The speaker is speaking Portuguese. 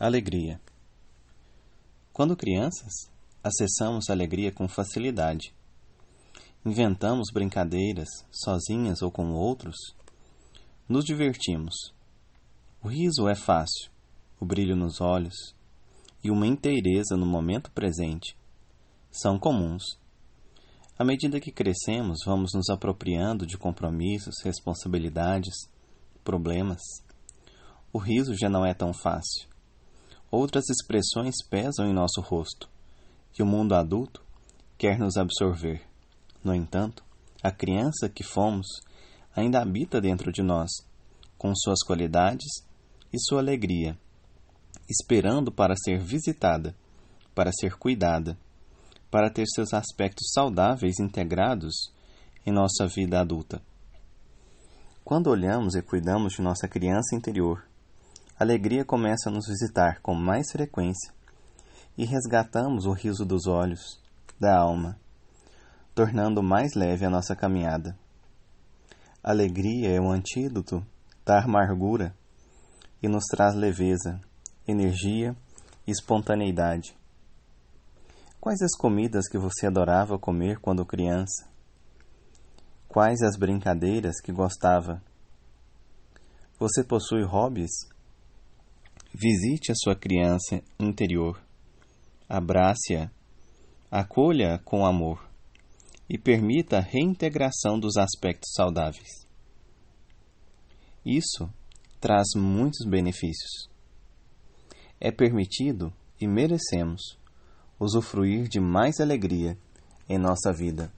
Alegria. Quando crianças, acessamos a alegria com facilidade. Inventamos brincadeiras, sozinhas ou com outros. Nos divertimos. O riso é fácil, o brilho nos olhos e uma inteireza no momento presente são comuns. À medida que crescemos, vamos nos apropriando de compromissos, responsabilidades, problemas. O riso já não é tão fácil outras expressões pesam em nosso rosto, que o mundo adulto quer nos absorver. No entanto, a criança que fomos ainda habita dentro de nós, com suas qualidades e sua alegria, esperando para ser visitada, para ser cuidada, para ter seus aspectos saudáveis integrados em nossa vida adulta. Quando olhamos e cuidamos de nossa criança interior, alegria começa a nos visitar com mais frequência e resgatamos o riso dos olhos, da alma, tornando mais leve a nossa caminhada. Alegria é o antídoto da amargura e nos traz leveza, energia e espontaneidade. Quais as comidas que você adorava comer quando criança? Quais as brincadeiras que gostava? Você possui hobbies Visite a sua criança interior, abrace-a, acolha com amor e permita a reintegração dos aspectos saudáveis. Isso traz muitos benefícios. É permitido e merecemos usufruir de mais alegria em nossa vida.